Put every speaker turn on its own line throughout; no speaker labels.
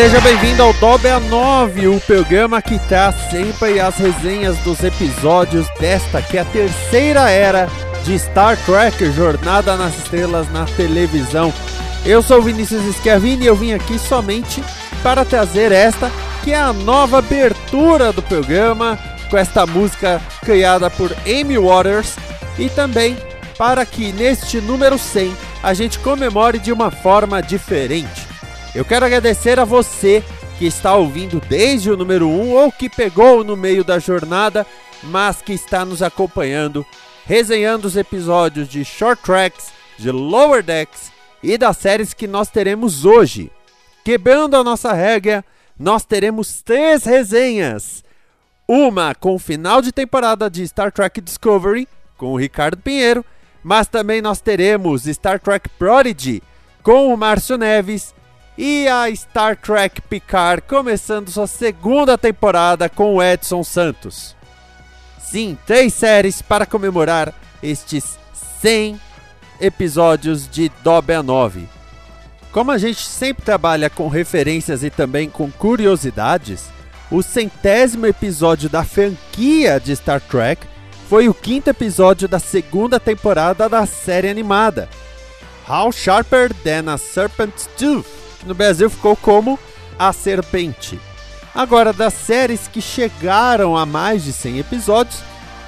Seja bem-vindo ao Dobia 9, o programa que traz sempre as resenhas dos episódios desta que é a terceira era de Star Trek Jornada nas Estrelas na televisão. Eu sou Vinícius Schiavini e eu vim aqui somente para trazer esta que é a nova abertura do programa com esta música criada por Amy Waters e também para que neste número 100 a gente comemore de uma forma diferente. Eu quero agradecer a você que está ouvindo desde o número 1 ou que pegou no meio da jornada, mas que está nos acompanhando, resenhando os episódios de Short Tracks, de Lower Decks e das séries que nós teremos hoje. Quebrando a nossa regra, nós teremos três resenhas. Uma com o final de temporada de Star Trek Discovery, com o Ricardo Pinheiro, mas também nós teremos Star Trek Prodigy, com o Márcio Neves e a Star Trek Picard começando sua segunda temporada com o Edson Santos. Sim, três séries para comemorar estes 100 episódios de Dobia 9. Como a gente sempre trabalha com referências e também com curiosidades, o centésimo episódio da franquia de Star Trek foi o quinto episódio da segunda temporada da série animada, How Sharper Than a Serpent's Tooth no Brasil ficou como A Serpente. Agora, das séries que chegaram a mais de 100 episódios,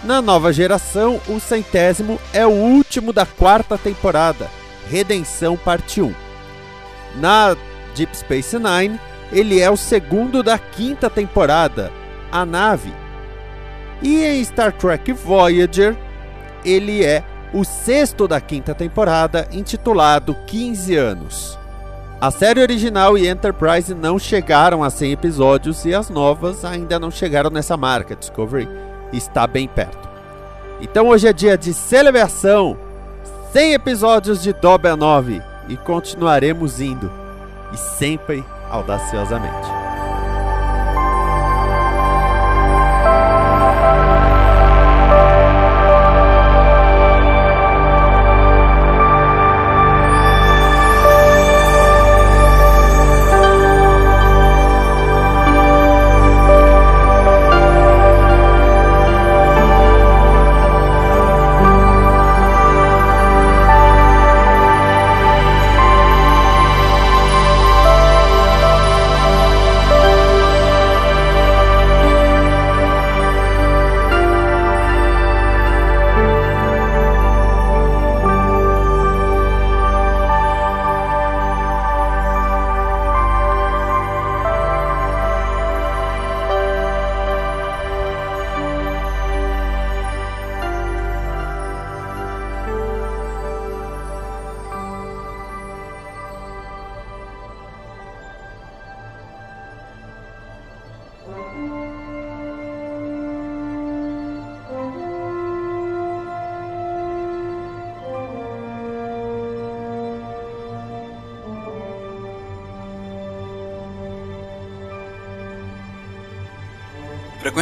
na nova geração, o centésimo é o último da quarta temporada, Redenção Parte 1. Na Deep Space Nine, ele é o segundo da quinta temporada, A Nave. E em Star Trek Voyager, ele é o sexto da quinta temporada, intitulado 15 anos. A série original e Enterprise não chegaram a 100 episódios e as novas ainda não chegaram nessa marca. Discovery está bem perto. Então hoje é dia de celebração, 100 episódios de Dobia 9 e continuaremos indo e sempre audaciosamente.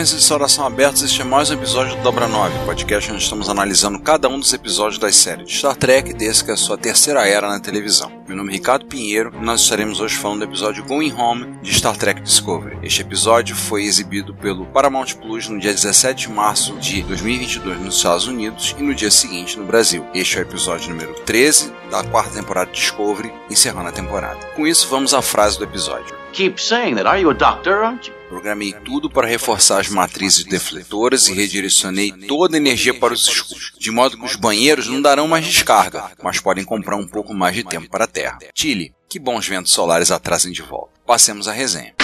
Frequências de instalação abertas, este é mais um episódio do Dobra 9, podcast onde estamos analisando cada um dos episódios das séries de Star Trek desde que é a sua terceira era na televisão. Meu nome é Ricardo Pinheiro e nós estaremos hoje falando do episódio Going Home de Star Trek Discovery. Este episódio foi exibido pelo Paramount Plus no dia 17 de março de 2022 nos Estados Unidos e no dia seguinte no Brasil. Este é o episódio número 13 da quarta temporada de Discovery, encerrando a temporada. Com isso, vamos à frase do episódio.
Keep saying that. Are you a doctor, aren't you?
Programei tudo para reforçar as matrizes defletoras e redirecionei toda a energia para os escudos, de modo que os banheiros não darão mais descarga, mas podem comprar um pouco mais de tempo para a Terra. Chile, que bons ventos solares atrasem de volta. Passemos à resenha.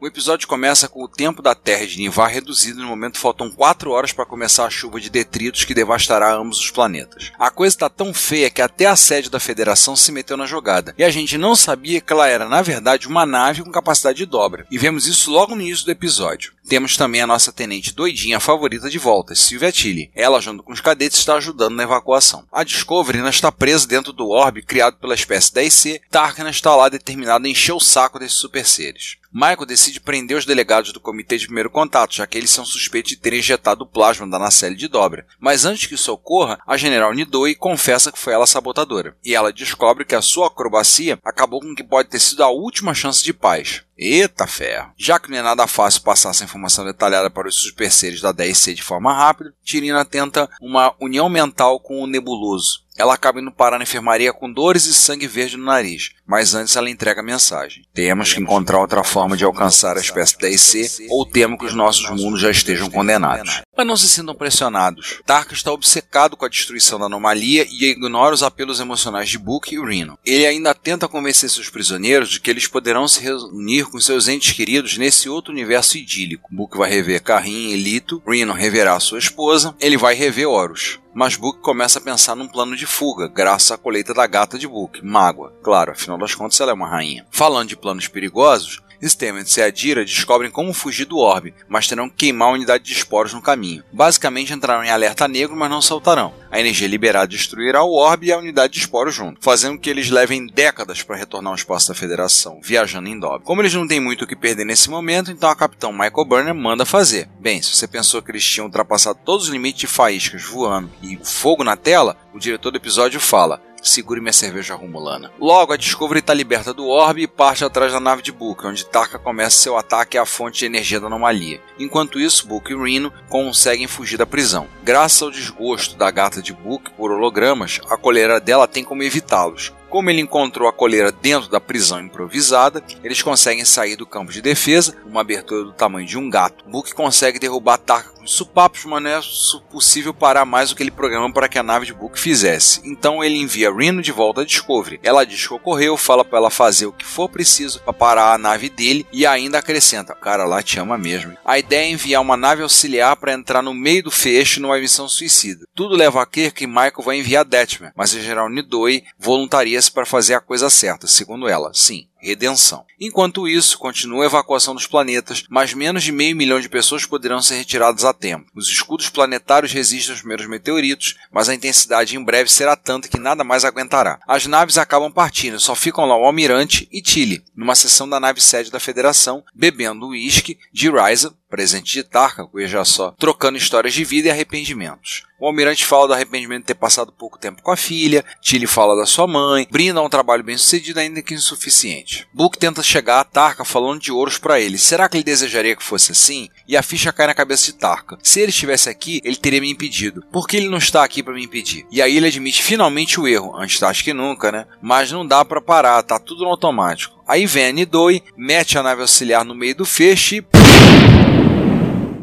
O episódio começa com o tempo da Terra de Nivar reduzido no momento faltam 4 horas para começar a chuva de detritos que devastará ambos os planetas. A coisa está tão feia que até a sede da Federação se meteu na jogada, e a gente não sabia que ela era na verdade uma nave com capacidade de dobra. E vemos isso logo no início do episódio. Temos também a nossa tenente doidinha favorita de volta, Sylvia Tilly. Ela, junto com os cadetes, está ajudando na evacuação. A Discovery ainda está presa dentro do orbe criado pela espécie 10C. Tarkin está lá determinado a encher o saco desses super seres. Michael decide prender os delegados do Comitê de Primeiro Contato, já que eles são suspeitos de terem injetado o plasma da nacelle de dobra. Mas antes que isso ocorra, a General Nidoi confessa que foi ela a sabotadora. E ela descobre que a sua acrobacia acabou com o que pode ter sido a última chance de paz. Eita ferro! Já que não é nada fácil passar essa informação detalhada para os super seres da 10C de forma rápida, Tirina tenta uma união mental com o nebuloso. Ela acaba indo parar na enfermaria com dores e sangue verde no nariz, mas antes ela entrega a mensagem. Temos que encontrar outra forma de alcançar a espécie 10C ou temo que os nossos mundos já estejam condenados. Mas não se sintam pressionados. Tarka está obcecado com a destruição da anomalia e ignora os apelos emocionais de Book e Reno. Ele ainda tenta convencer seus prisioneiros de que eles poderão se reunir com seus entes queridos nesse outro universo idílico. Book vai rever Carrin e Lito, Reno reverá sua esposa, ele vai rever Horus. Mas Book começa a pensar num plano de fuga, graças à colheita da gata de Book, Mágoa. Claro, afinal das contas ela é uma rainha. Falando de planos perigosos, Stamets e Adira descobrem como fugir do orbe, mas terão que queimar a unidade de esporos no caminho. Basicamente entrarão em alerta negro, mas não saltarão. A energia liberada destruirá o orbe e a unidade de esporos junto, fazendo que eles levem décadas para retornar ao espaço da Federação, viajando em Dob. Como eles não têm muito o que perder nesse momento, então a capitão Michael Burner manda fazer. Bem, se você pensou que eles tinham ultrapassado todos os limites de faíscas voando e fogo na tela, o diretor do episódio fala: Segure minha cerveja rumulana. Logo, a Discovery está liberta do orbe e parte atrás da nave de Book, onde Tarka começa seu ataque à fonte de energia da anomalia. Enquanto isso, Book e Reno conseguem fugir da prisão. Graças ao desgosto da gata de Book por hologramas, a coleira dela tem como evitá-los. Como ele encontrou a coleira dentro da prisão improvisada, eles conseguem sair do campo de defesa, uma abertura do tamanho de um gato. Book consegue derrubar Tarka com supapos, mas não é possível parar mais o que ele programa para que a nave de Book fizesse. Então ele envia Reno de volta a Discovery. Ela diz que ocorreu, fala para ela fazer o que for preciso para parar a nave dele e ainda acrescenta: cara lá te ama mesmo. A ideia é enviar uma nave auxiliar para entrar no meio do feixe numa missão suicida. Tudo leva a crer que Michael vai enviar Detmer, mas a General Nidoi voluntaria para fazer a coisa certa, segundo ela. Sim, redenção. Enquanto isso, continua a evacuação dos planetas, mas menos de meio milhão de pessoas poderão ser retiradas a tempo. Os escudos planetários resistem aos primeiros meteoritos, mas a intensidade em breve será tanta que nada mais aguentará. As naves acabam partindo, só ficam lá o Almirante e Tilly, numa sessão da nave sede da Federação, bebendo uísque de Ryza, presente de Tarka, veja só, trocando histórias de vida e arrependimentos. O almirante fala do arrependimento de ter passado pouco tempo com a filha, Tilly fala da sua mãe, brinda um trabalho bem sucedido, ainda que insuficiente. Book tenta chegar a Tarka falando de ouros para ele. Será que ele desejaria que fosse assim? E a ficha cai na cabeça de Tarka. Se ele estivesse aqui, ele teria me impedido. Por que ele não está aqui para me impedir? E aí ele admite finalmente o erro, antes tarde que nunca, né? Mas não dá para parar, tá tudo no automático. Aí vem a Nidoi, mete a nave auxiliar no meio do feixe e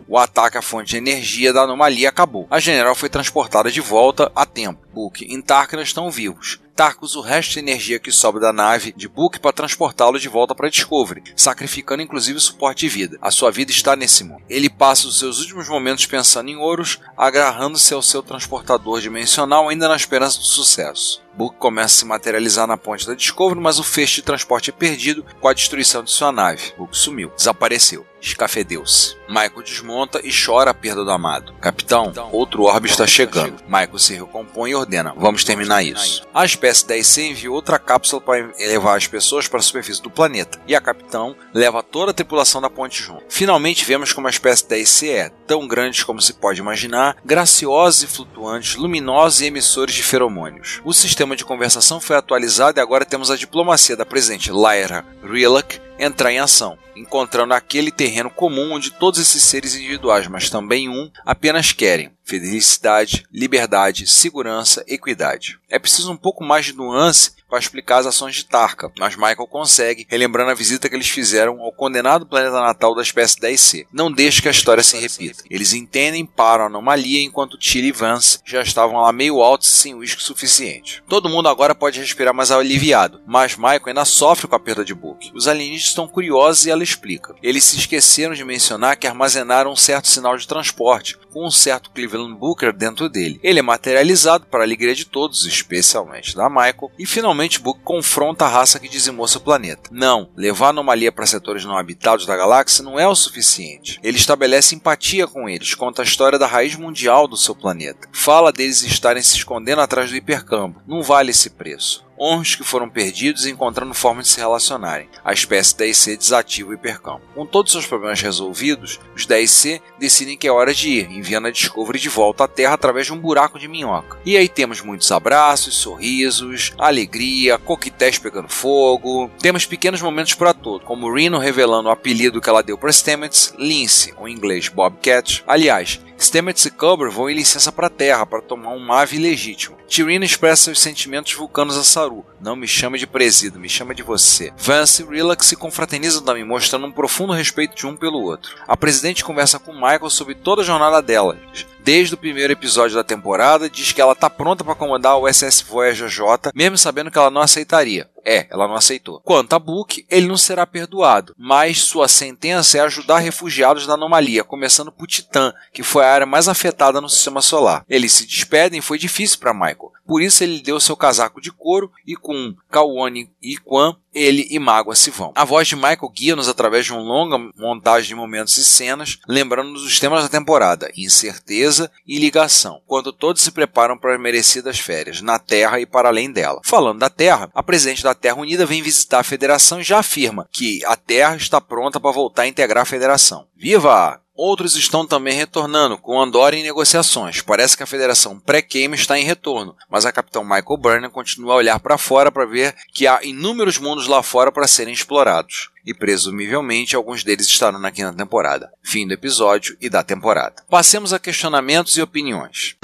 o ataque à fonte de energia da anomalia acabou. A general foi transportada de volta a tempo. Book e Tarkin estão vivos. Tark usa o resto de energia que sobra da nave de Book para transportá-lo de volta para Discovery, sacrificando inclusive o suporte de vida. A sua vida está nesse mundo. Ele passa os seus últimos momentos pensando em Horus, agarrando-se ao seu transportador dimensional ainda na esperança do sucesso. Book começa a se materializar na ponte da Discovery, mas o feixe de transporte é perdido com a destruição de sua nave. Book sumiu, desapareceu. escafedeu-se. Michael desmonta e chora a perda do amado. Capitão, outro orbe está chegando. Michael se recompõe e ordena: vamos terminar isso. A espécie 10C enviou outra cápsula para levar as pessoas para a superfície do planeta, e a capitão leva toda a tripulação da ponte junto. Finalmente vemos como a espécie 10C é tão grande como se pode imaginar, graciosos e flutuantes, luminosos e emissores de feromônios. O sistema de conversação foi atualizado e agora temos a diplomacia da presidente Lyra Rillock entrar em ação, encontrando aquele terreno comum onde todos esses seres individuais, mas também um, apenas querem felicidade, liberdade, segurança, equidade. É preciso um pouco mais de nuance para explicar as ações de Tarka, mas Michael consegue, relembrando a visita que eles fizeram ao condenado planeta natal da espécie 10C. Não deixe que a história se repita. Eles entendem, param a anomalia, enquanto Tilly e Vance já estavam lá meio altos sem uísque suficiente. Todo mundo agora pode respirar mais aliviado, mas Michael ainda sofre com a perda de Book. Os alienígenas estão curiosos e ela explica. Eles se esqueceram de mencionar que armazenaram um certo sinal de transporte, com um certo Cleveland Booker dentro dele. Ele é materializado para a alegria de todos, especialmente da Michael, e finalmente Book confronta a raça que dizimou seu planeta. Não, levar a anomalia para setores não habitados da galáxia não é o suficiente. Ele estabelece empatia com eles, conta a história da raiz mundial do seu planeta. Fala deles estarem se escondendo atrás do hipercampo. Não vale esse preço honros que foram perdidos e encontrando formas de se relacionarem. A espécie 10C desativa o hipercampo. Com todos seus problemas resolvidos, os 10C decidem que é hora de ir, enviando a Discovery de volta à Terra através de um buraco de minhoca. E aí temos muitos abraços, sorrisos, alegria, coquetéis pegando fogo. Temos pequenos momentos para todo, como Reno revelando o apelido que ela deu para Stamets, Lince, em inglês Bobcat. Aliás, Stamets e Culber vão em licença para a Terra para tomar um ave legítimo. Tyrina expressa seus sentimentos vulcanos a Saru. Não me chame de presido, me chama de você. Vance e Rilak se confraternizam também, mostrando um profundo respeito de um pelo outro. A presidente conversa com Michael sobre toda a jornada dela. Desde o primeiro episódio da temporada, diz que ela está pronta para comandar o SS Voyager J, mesmo sabendo que ela não aceitaria. É, ela não aceitou. Quanto a Book, ele não será perdoado, mas sua sentença é ajudar refugiados da anomalia, começando por Titã, que foi a área mais afetada no sistema solar. Eles se despedem e foi difícil para Michael. Por isso ele deu seu casaco de couro e com Kawane e Kwan, ele e Mágoa se vão. A voz de Michael guia-nos através de uma longa montagem de momentos e cenas, lembrando-nos os temas da temporada, incerteza e ligação, quando todos se preparam para as merecidas férias, na Terra e para além dela. Falando da Terra, a presidente da Terra Unida vem visitar a Federação e já afirma que a Terra está pronta para voltar a integrar a Federação. Viva! Outros estão também retornando, com Andorra em negociações. Parece que a Federação pré-queima está em retorno, mas a capitão Michael Burnham continua a olhar para fora para ver que há inúmeros mundos lá fora para serem explorados. E presumivelmente alguns deles estarão na quinta temporada. Fim do episódio e da temporada. Passemos a questionamentos e opiniões.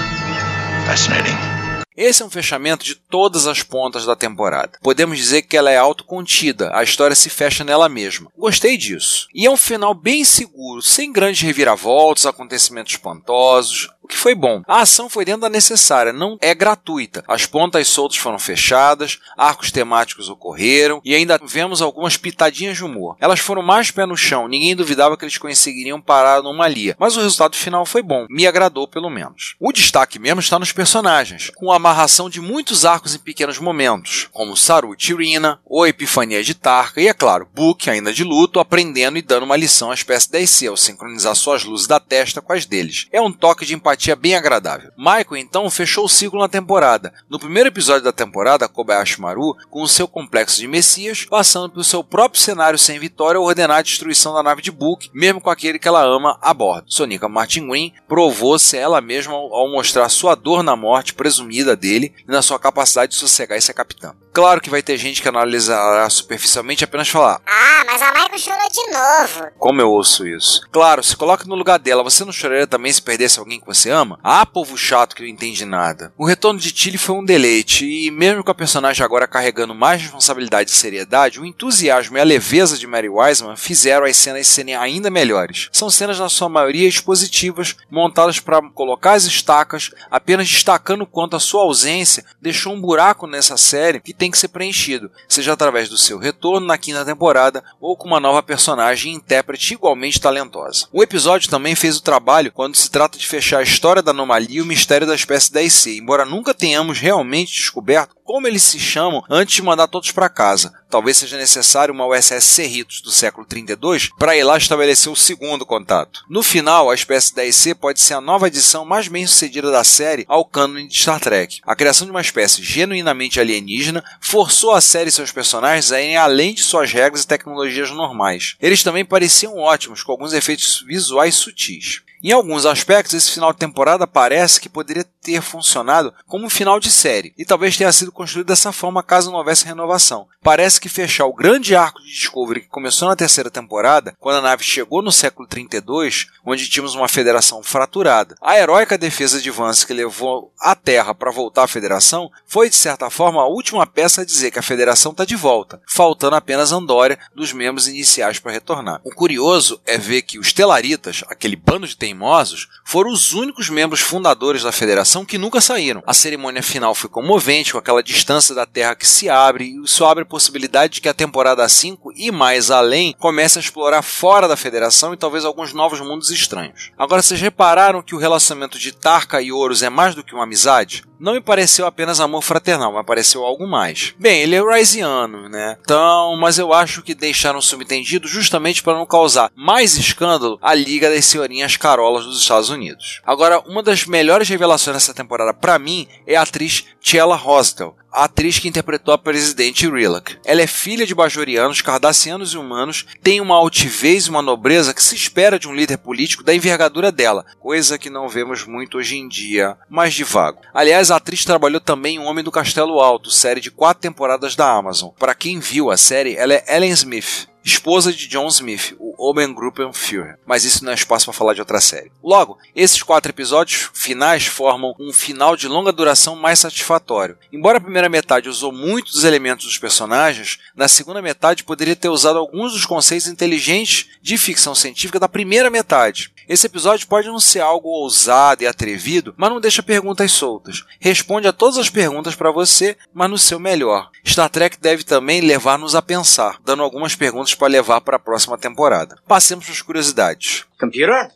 Fascinating.
Esse é um fechamento de todas as pontas da temporada. Podemos dizer que ela é autocontida, a história se fecha nela mesma. Gostei disso. E é um final bem seguro, sem grandes reviravoltas, acontecimentos espantosos o que foi bom. A ação foi dentro da necessária, não é gratuita. As pontas soltas foram fechadas, arcos temáticos ocorreram e ainda vemos algumas pitadinhas de humor. Elas foram mais pé no chão, ninguém duvidava que eles conseguiriam parar a anomalia, mas o resultado final foi bom, me agradou pelo menos. O destaque mesmo está nos personagens, com a amarração de muitos arcos em pequenos momentos, como Saru Tirina, ou Epifania de Tarka e, é claro, Book, ainda de luto, aprendendo e dando uma lição à espécie 10C ao sincronizar suas luzes da testa com as deles. É um toque de empatia simpatia bem agradável. Michael então fechou o ciclo na temporada. No primeiro episódio da temporada, Kobayashi Maru, com o seu complexo de Messias, passando pelo seu próprio cenário sem vitória ordenar a destruição da nave de Book, mesmo com aquele que ela ama a bordo. Sonica Martin Green provou-se ela mesma ao mostrar sua dor na morte presumida dele e na sua capacidade de sossegar esse capitão. Claro que vai ter gente que analisará superficialmente apenas falar:
Ah, mas a Michael chorou de novo.
Como eu ouço isso? Claro, se coloque no lugar dela, você não choraria também se perdesse alguém que você ama? Ah, povo chato que não entende nada. O retorno de Tilly foi um deleite, e mesmo com a personagem agora carregando mais responsabilidade e seriedade, o entusiasmo e a leveza de Mary Wiseman fizeram as cenas serem ainda melhores. São cenas na sua maioria expositivas, montadas para colocar as estacas, apenas destacando quanto a sua ausência deixou um buraco nessa série que tem que ser preenchido, seja através do seu retorno na quinta temporada ou com uma nova personagem e intérprete igualmente talentosa. O episódio também fez o trabalho quando se trata de fechar a história da anomalia e o mistério da espécie 10C, embora nunca tenhamos realmente descoberto como eles se chamam antes de mandar todos para casa. Talvez seja necessário uma USS Cerritos do século 32 para ir lá estabelecer o segundo contato. No final, a espécie 10C pode ser a nova adição mais bem sucedida da série ao cânone de Star Trek. A criação de uma espécie genuinamente alienígena forçou a série e seus personagens a irem além de suas regras e tecnologias normais. Eles também pareciam ótimos, com alguns efeitos visuais sutis. Em alguns aspectos, esse final de temporada parece que poderia ter funcionado como um final de série, e talvez tenha sido construído dessa forma caso não houvesse renovação. Parece que fechar o grande arco de Discovery que começou na terceira temporada, quando a nave chegou no século 32, onde tínhamos uma federação fraturada. A heróica defesa de Vance que levou a Terra para voltar à federação foi, de certa forma, a última peça a dizer que a federação está de volta, faltando apenas Andória dos membros iniciais para retornar. O curioso é ver que os Telaritas, aquele bando de teimosos, foram os únicos membros fundadores da federação que nunca saíram. A cerimônia final foi comovente, com aquela distância da Terra que se abre, e isso abre a possibilidade de que a temporada 5 e mais além comece a explorar fora da federação e talvez alguns novos mundos estranhos. Agora, vocês repararam que o relacionamento de Tarka e Horus é mais do que uma amizade? Não me pareceu apenas amor fraternal, mas pareceu algo mais. Bem, ele é Riseano, né? Então, mas eu acho que deixaram subentendido justamente para não causar mais escândalo a Liga das Senhorinhas Carolas dos Estados Unidos. Agora, uma das melhores revelações dessa temporada para mim é a atriz Chella Hostel, a atriz que interpretou a presidente Rilak. Ela é filha de bajorianos, cardassianos e humanos, tem uma altivez e uma nobreza que se espera de um líder político da envergadura dela, coisa que não vemos muito hoje em dia, mas de vago. Aliás, a atriz trabalhou também em Homem do Castelo Alto, série de quatro temporadas da Amazon. Para quem viu a série, ela é Ellen Smith, esposa de John Smith, o Obergruppenführer. Mas isso não é espaço para falar de outra série. Logo, esses quatro episódios finais formam um final de longa duração mais satisfatório. Embora a primeira metade usou muitos dos elementos dos personagens, na segunda metade poderia ter usado alguns dos conceitos inteligentes de ficção científica da primeira metade. Esse episódio pode não ser algo ousado e atrevido, mas não deixa perguntas soltas. Responde a todas as perguntas para você, mas no seu melhor. Star Trek deve também levar-nos a pensar, dando algumas perguntas para levar para a próxima temporada. Passemos para as curiosidades.
Computer?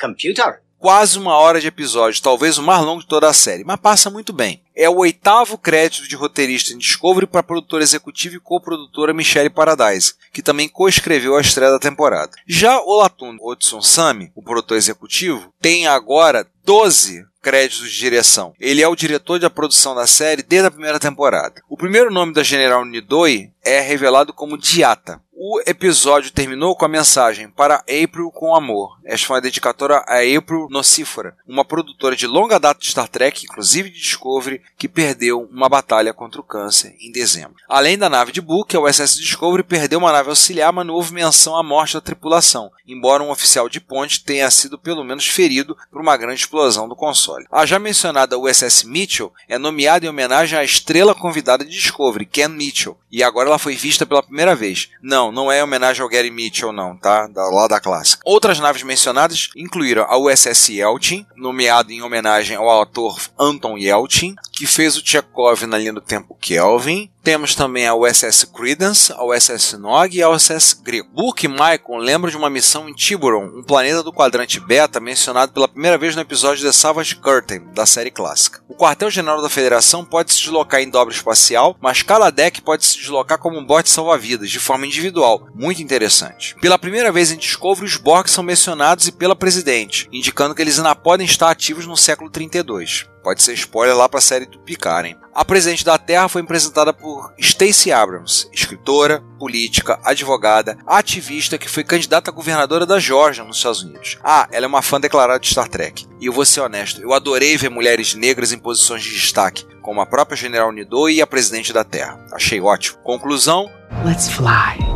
Computer?
Quase uma hora de episódio, talvez o mais longo de toda a série, mas passa muito bem. É o oitavo crédito de roteirista em Discovery para a produtora executiva e co-produtora Michelle Paradise, que também coescreveu a estreia da temporada. Já o Latun Otsun Sami, o produtor executivo, tem agora 12 créditos de direção. Ele é o diretor da produção da série desde a primeira temporada. O primeiro nome da General Nidoi é revelado como Diata. O episódio terminou com a mensagem para April com amor. Esta foi uma dedicatória a April Nocífora, uma produtora de longa data de Star Trek, inclusive de Discovery, que perdeu uma batalha contra o câncer em dezembro. Além da nave de Book, a USS Discovery perdeu uma nave auxiliar, mas não houve menção à morte da tripulação, embora um oficial de ponte tenha sido pelo menos ferido por uma grande explosão do console. A já mencionada USS Mitchell é nomeada em homenagem à estrela convidada de Discovery, Ken Mitchell, e agora ela foi vista pela primeira vez. Não, não é homenagem ao Gary Mitchell, não, tá? Da, lá da clássica. Outras naves mencionadas incluíram a USS Yelchin, nomeada em homenagem ao ator Anton Yelchin, que fez o Chekhov na linha do tempo Kelvin. Temos também a USS Credence, a USS Nog e a USS Greco. Book e Michael lembram de uma missão em Tiburon, um planeta do quadrante beta mencionado pela primeira vez no episódio The Savage Curtain, da série clássica. O quartel-general da Federação pode se deslocar em dobra espacial, mas cada deck pode se deslocar como um bote salva-vidas, de forma individual. Muito interessante. Pela primeira vez em Discovery, os Borg são mencionados e pela Presidente, indicando que eles ainda podem estar ativos no século 32. Pode ser spoiler lá para a série do Picard, hein? A Presidente da Terra foi apresentada por Stacey Abrams, escritora, política, advogada, ativista que foi candidata a governadora da Georgia, nos Estados Unidos. Ah, ela é uma fã declarada de Star Trek. E eu vou ser honesto, eu adorei ver mulheres negras em posições de destaque, como a própria General Nidoi e a Presidente da Terra. Achei ótimo. Conclusão:
Let's fly.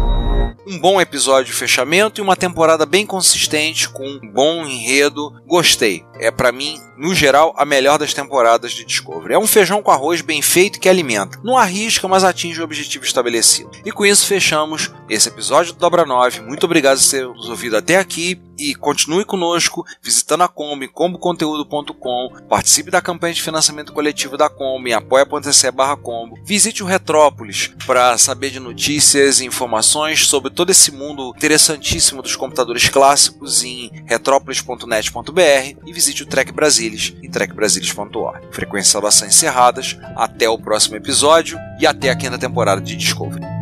Um bom episódio de fechamento e uma temporada bem consistente, com um bom enredo. Gostei. É para mim, no geral, a melhor das temporadas de Discovery. É um feijão com arroz bem feito que alimenta. Não arrisca, mas atinge o objetivo estabelecido. E com isso fechamos esse episódio do Dobra 9. Muito obrigado por ter nos ouvido até aqui e continue conosco visitando a Kombi, comboconteúdo.com, participe da campanha de financiamento coletivo da Kombi, apoia.se barra Combo, visite o Retrópolis para saber de notícias e informações sobre todo esse mundo interessantíssimo dos computadores clássicos em retrópolis.net.br e visite visite o Trek Brasilis em trekbrasilis.org. Frequências salvação encerradas, até o próximo episódio e até a quinta temporada de Discovery.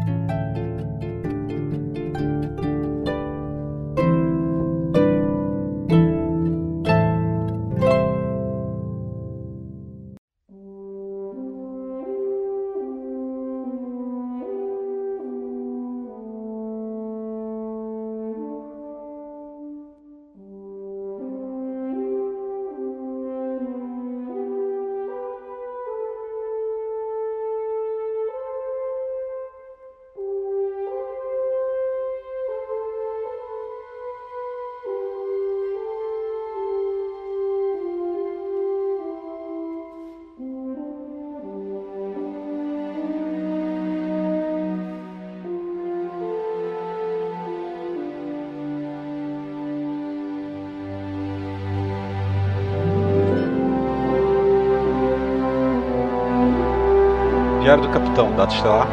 Diário do Capitão, data estelar,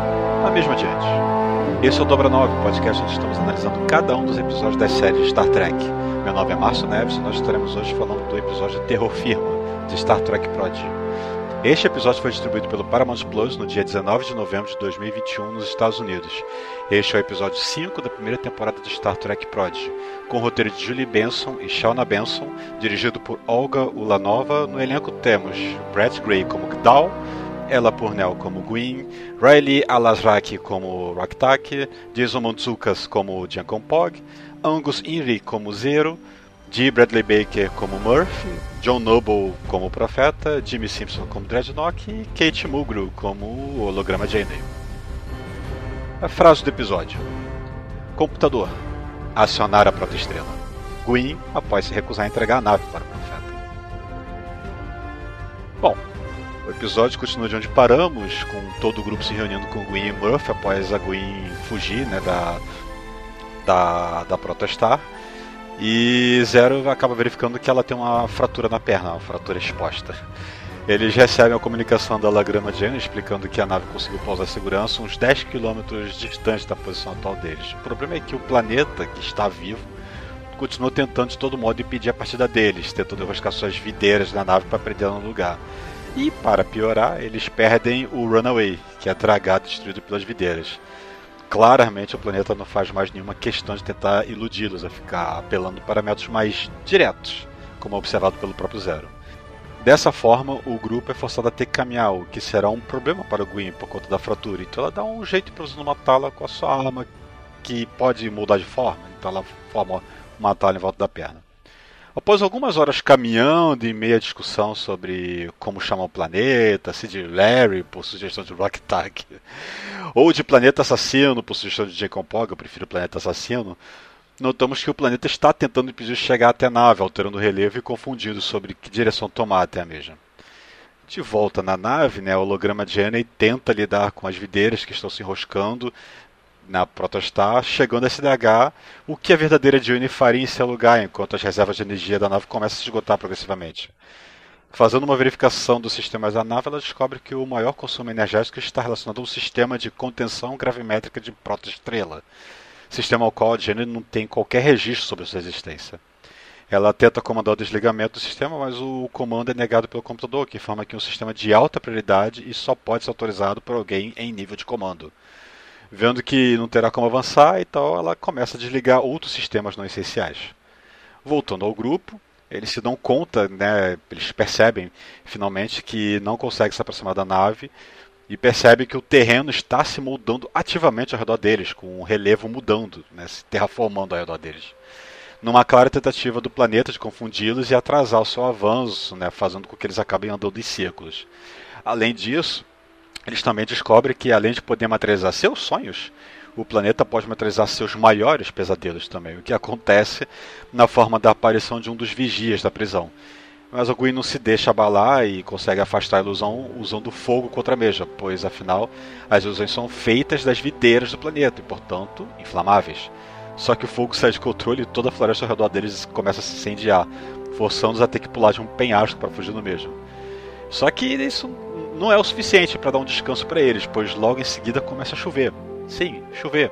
a mesma adiante. Esse é o Dobra 9, podcast onde estamos analisando cada um dos episódios das séries Star Trek. Meu nome é Márcio Neves e nós estaremos hoje falando do episódio Terror Firma, de Star Trek Prodigy. Este episódio foi distribuído pelo Paramount Plus no dia 19 de novembro de 2021 nos Estados Unidos. Este é o episódio 5 da primeira temporada de Star Trek Prodigy, com o roteiro de Julie Benson e Shauna Benson, dirigido por Olga Ulanova. No elenco temos Brett Gray como Gdal, Ella Purnell como Gwyn, Riley Alasraki como Raktak, Jason Montzukas como Pog, Angus Inri como Zero, Dee Bradley Baker como Murphy, John Noble como Profeta, Jimmy Simpson como Dreadnought e Kate Mulgrew como Holograma Janeway. A frase do episódio: Computador, acionar a protoestrela. Gwyn após se recusar a entregar a nave para o Profeta. Bom, o episódio continua de onde paramos, com todo o grupo se reunindo com Gwyn e Murphy após a Gwyn fugir né, da, da, da Protostar. E Zero acaba verificando que ela tem uma fratura na perna, uma fratura exposta. Eles recebem a comunicação da Lagrama Jane explicando que a nave conseguiu pousar segurança uns 10 km distante da posição atual deles. O problema é que o planeta, que está vivo, continua tentando de todo modo impedir a partida deles, tentando enroscar suas videiras na nave para prendê-la no lugar. E, para piorar, eles perdem o Runaway, que é dragado e destruído pelas videiras. Claramente, o planeta não faz mais nenhuma questão de tentar iludi-los, a ficar apelando para métodos mais diretos, como observado pelo próprio Zero. Dessa forma, o grupo é forçado a ter que caminhar, o que será um problema para o Gwyn por conta da fratura. Então ela dá um jeito para você matá-la com a sua arma, que pode mudar de forma. Então ela forma uma talha em volta da perna. Após algumas horas caminhando e meia discussão sobre como chamar o planeta, se de Larry por sugestão de Rock Tag, ou de Planeta Assassino por sugestão de Jacob Pog, eu prefiro Planeta Assassino, notamos que o planeta está tentando impedir chegar até a nave, alterando o relevo e confundindo sobre que direção tomar até a mesma. De volta na nave, né, o holograma Jenny tenta lidar com as videiras que estão se enroscando na Protostar, chegando a SDH, o que a verdadeira June faria em seu lugar, enquanto as reservas de energia da nave começam a se esgotar progressivamente. Fazendo uma verificação dos sistemas da nave, ela descobre que o maior consumo energético está relacionado ao sistema de contenção gravimétrica de protoestrela, sistema ao qual a Jenny não tem qualquer registro sobre sua existência. Ela tenta comandar o desligamento do sistema, mas o comando é negado pelo computador, que informa que é um sistema de alta prioridade e só pode ser autorizado por alguém em nível de comando. Vendo que não terá como avançar e tal, ela começa a desligar outros sistemas não essenciais. Voltando ao grupo, eles se dão conta, né, eles percebem finalmente que não conseguem se aproximar da nave e percebem que o terreno está se mudando ativamente ao redor deles, com o relevo mudando, né, se terraformando ao redor deles. Numa clara tentativa do planeta de confundi-los e atrasar o seu avanço, né, fazendo com que eles acabem andando em círculos. Além disso, eles também descobrem que, além de poder materializar seus sonhos, o planeta pode materializar seus maiores pesadelos também, o que acontece na forma da aparição de um dos vigias da prisão. Mas o Gui não se deixa abalar e consegue afastar a ilusão usando fogo contra a mesma, pois afinal as ilusões são feitas das videiras do planeta e, portanto, inflamáveis. Só que o fogo sai de controle e toda a floresta ao redor deles começa a se incendiar, forçando-os a ter que pular de um penhasco para fugir do mesmo. Só que isso não é o suficiente para dar um descanso para eles, pois logo em seguida começa a chover. Sim, chover.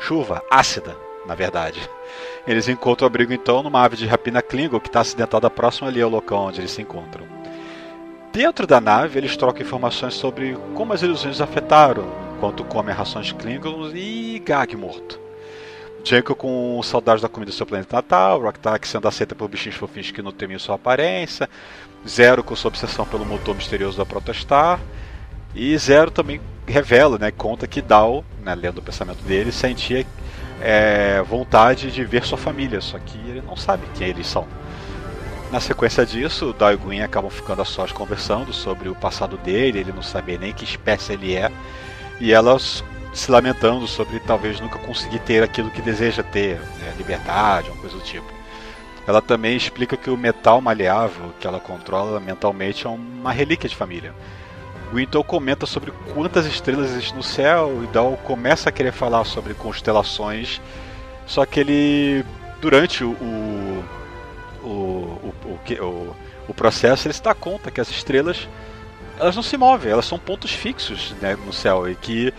Chuva ácida. na verdade. Eles encontram abrigo então numa ave de rapina Klingon que está acidentada próxima ali ao local onde eles se encontram. Dentro da nave, eles trocam informações sobre como as ilusões afetaram enquanto comem rações Klingons e Gag morto. Janko com saudades da comida do seu planeta natal, Rocktack sendo aceita por bichinhos fofinhos que não temiam sua aparência, Zero com sua obsessão pelo motor misterioso da Protostar, e Zero também revela, né, conta que Dal, né, lendo o pensamento dele, sentia é, vontade de ver sua família, só que ele não sabe quem eles são. Na sequência disso, Dal e Gwyn acabam ficando a sós conversando sobre o passado dele, ele não sabia nem que espécie ele é, e elas se lamentando sobre talvez nunca conseguir ter aquilo que deseja ter, né, liberdade, uma coisa do tipo. Ela também explica que o metal maleável que ela controla mentalmente é uma relíquia de família. Winton comenta sobre quantas estrelas existem no céu e Dal começa a querer falar sobre constelações, só que ele durante o o, o, o, o, o processo ele se dá conta que as estrelas elas não se movem, elas são pontos fixos né, no céu e que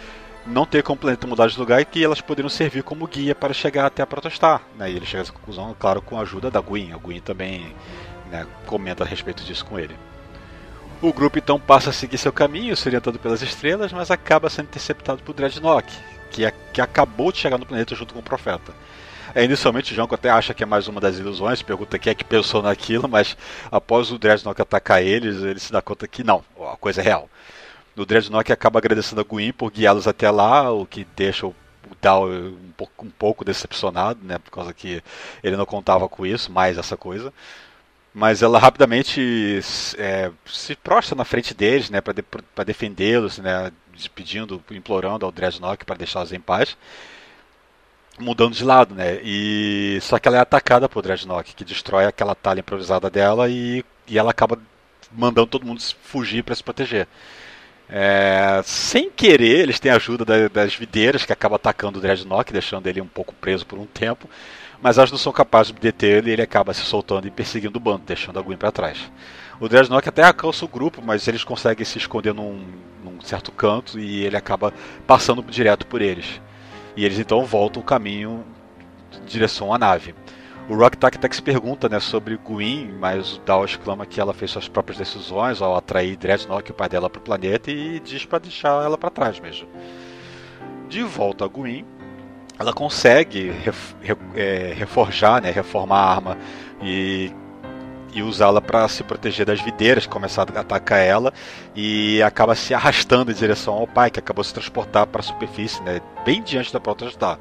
não ter como planeta mudar de lugar e que elas poderiam servir como guia para chegar até a Protostar. Né? E ele chega a essa conclusão, claro, com a ajuda da Gwyn. A Gwyn também né, comenta a respeito disso com ele. O grupo então passa a seguir seu caminho, se orientando pelas estrelas, mas acaba sendo interceptado por Dreadnought, que, é, que acabou de chegar no planeta junto com o Profeta. É, inicialmente o Jonko até acha que é mais uma das ilusões, pergunta quem é que pensou naquilo, mas após o Dreadnought atacar eles, ele se dá conta que não, a coisa é real. O Dreadnought acaba agradecendo a Gwyn por guiá-los até lá, o que deixa o Dal um pouco, um pouco decepcionado, né, por causa que ele não contava com isso, mais essa coisa mas ela rapidamente é, se prostra na frente deles, né, para de, defendê-los, né, pedindo, implorando ao Dreadnought para deixá-los em paz, mudando de lado, né, e só que ela é atacada por Dreadnought, que destrói aquela talha improvisada dela e, e ela acaba mandando todo mundo fugir para se proteger. É, sem querer, eles têm a ajuda da, das videiras que acaba atacando o Dreadnought, deixando ele um pouco preso por um tempo mas elas não são capazes de deter ele e ele acaba se soltando e perseguindo o bando, deixando a Gwen para trás. O Dreadnought até alcança o grupo, mas eles conseguem se esconder num, num, certo canto e ele acaba passando direto por eles. E eles então voltam o caminho em direção à nave. O Rock Tac se pergunta né, sobre Gwyn, mas o Dal exclama que ela fez suas próprias decisões ao atrair Dreadnought, o pai dela, para o planeta e diz para deixar ela para trás mesmo. De volta a Gwyn, ela consegue ref, re, é, reforjar, né, reformar a arma e, e usá-la para se proteger das videiras que começam a atacar ela e acaba se arrastando em direção ao pai, que acabou se transportar para a superfície, né, bem diante da Protostar.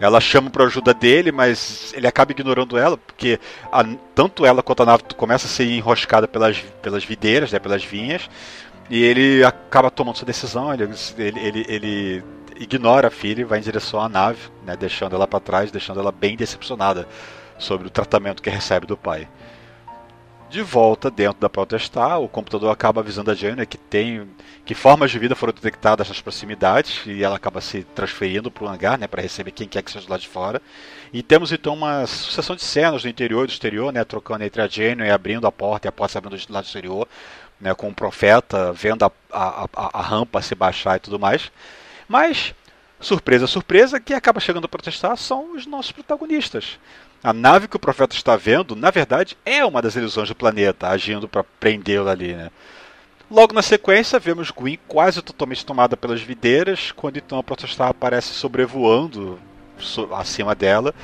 Ela chama para ajuda dele, mas ele acaba ignorando ela, porque a, tanto ela quanto a nave começa a ser enroscada pelas, pelas videiras, né, pelas vinhas, e ele acaba tomando sua decisão. Ele, ele, ele, ele ignora a filha e vai em direção à nave, né, deixando ela para trás, deixando ela bem decepcionada sobre o tratamento que recebe do pai. De volta dentro da Protestar, o computador acaba avisando a Jane que tem que formas de vida foram detectadas nas proximidades e ela acaba se transferindo para o hangar, né, para receber quem quer que seja lá de fora. E temos então uma sucessão de cenas do interior e do exterior, né, trocando entre a Jane e abrindo a porta e a porta se abrindo do lado exterior, né, com o profeta vendo a, a, a, a rampa se baixar e tudo mais. Mas, surpresa, surpresa, quem acaba chegando a protestar são os nossos protagonistas. A nave que o profeta está vendo, na verdade, é uma das ilusões do planeta, agindo para prendê-lo ali, né? Logo na sequência, vemos Gwyn quase totalmente tomada pelas videiras, quando então a protestar aparece sobrevoando acima dela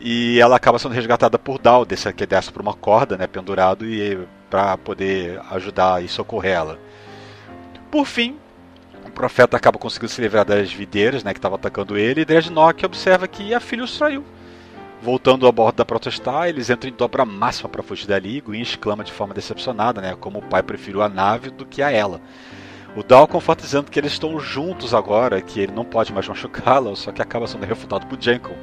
e ela acaba sendo resgatada por Dal, desse, que desce por uma corda, né, pendurado, e para poder ajudar e socorrer ela. Por fim, o profeta acaba conseguindo se livrar das videiras né, que estavam atacando ele, e Dreadnought observa que a filha os traiu. Voltando a bordo da Protestar, eles entram em dobra máxima para fugir dali Gwyn exclama de forma decepcionada, né, como o pai preferiu a nave do que a ela. O Dal conforta dizendo que eles estão juntos agora, que ele não pode mais machucá-la, só que acaba sendo refutado por Jenkins,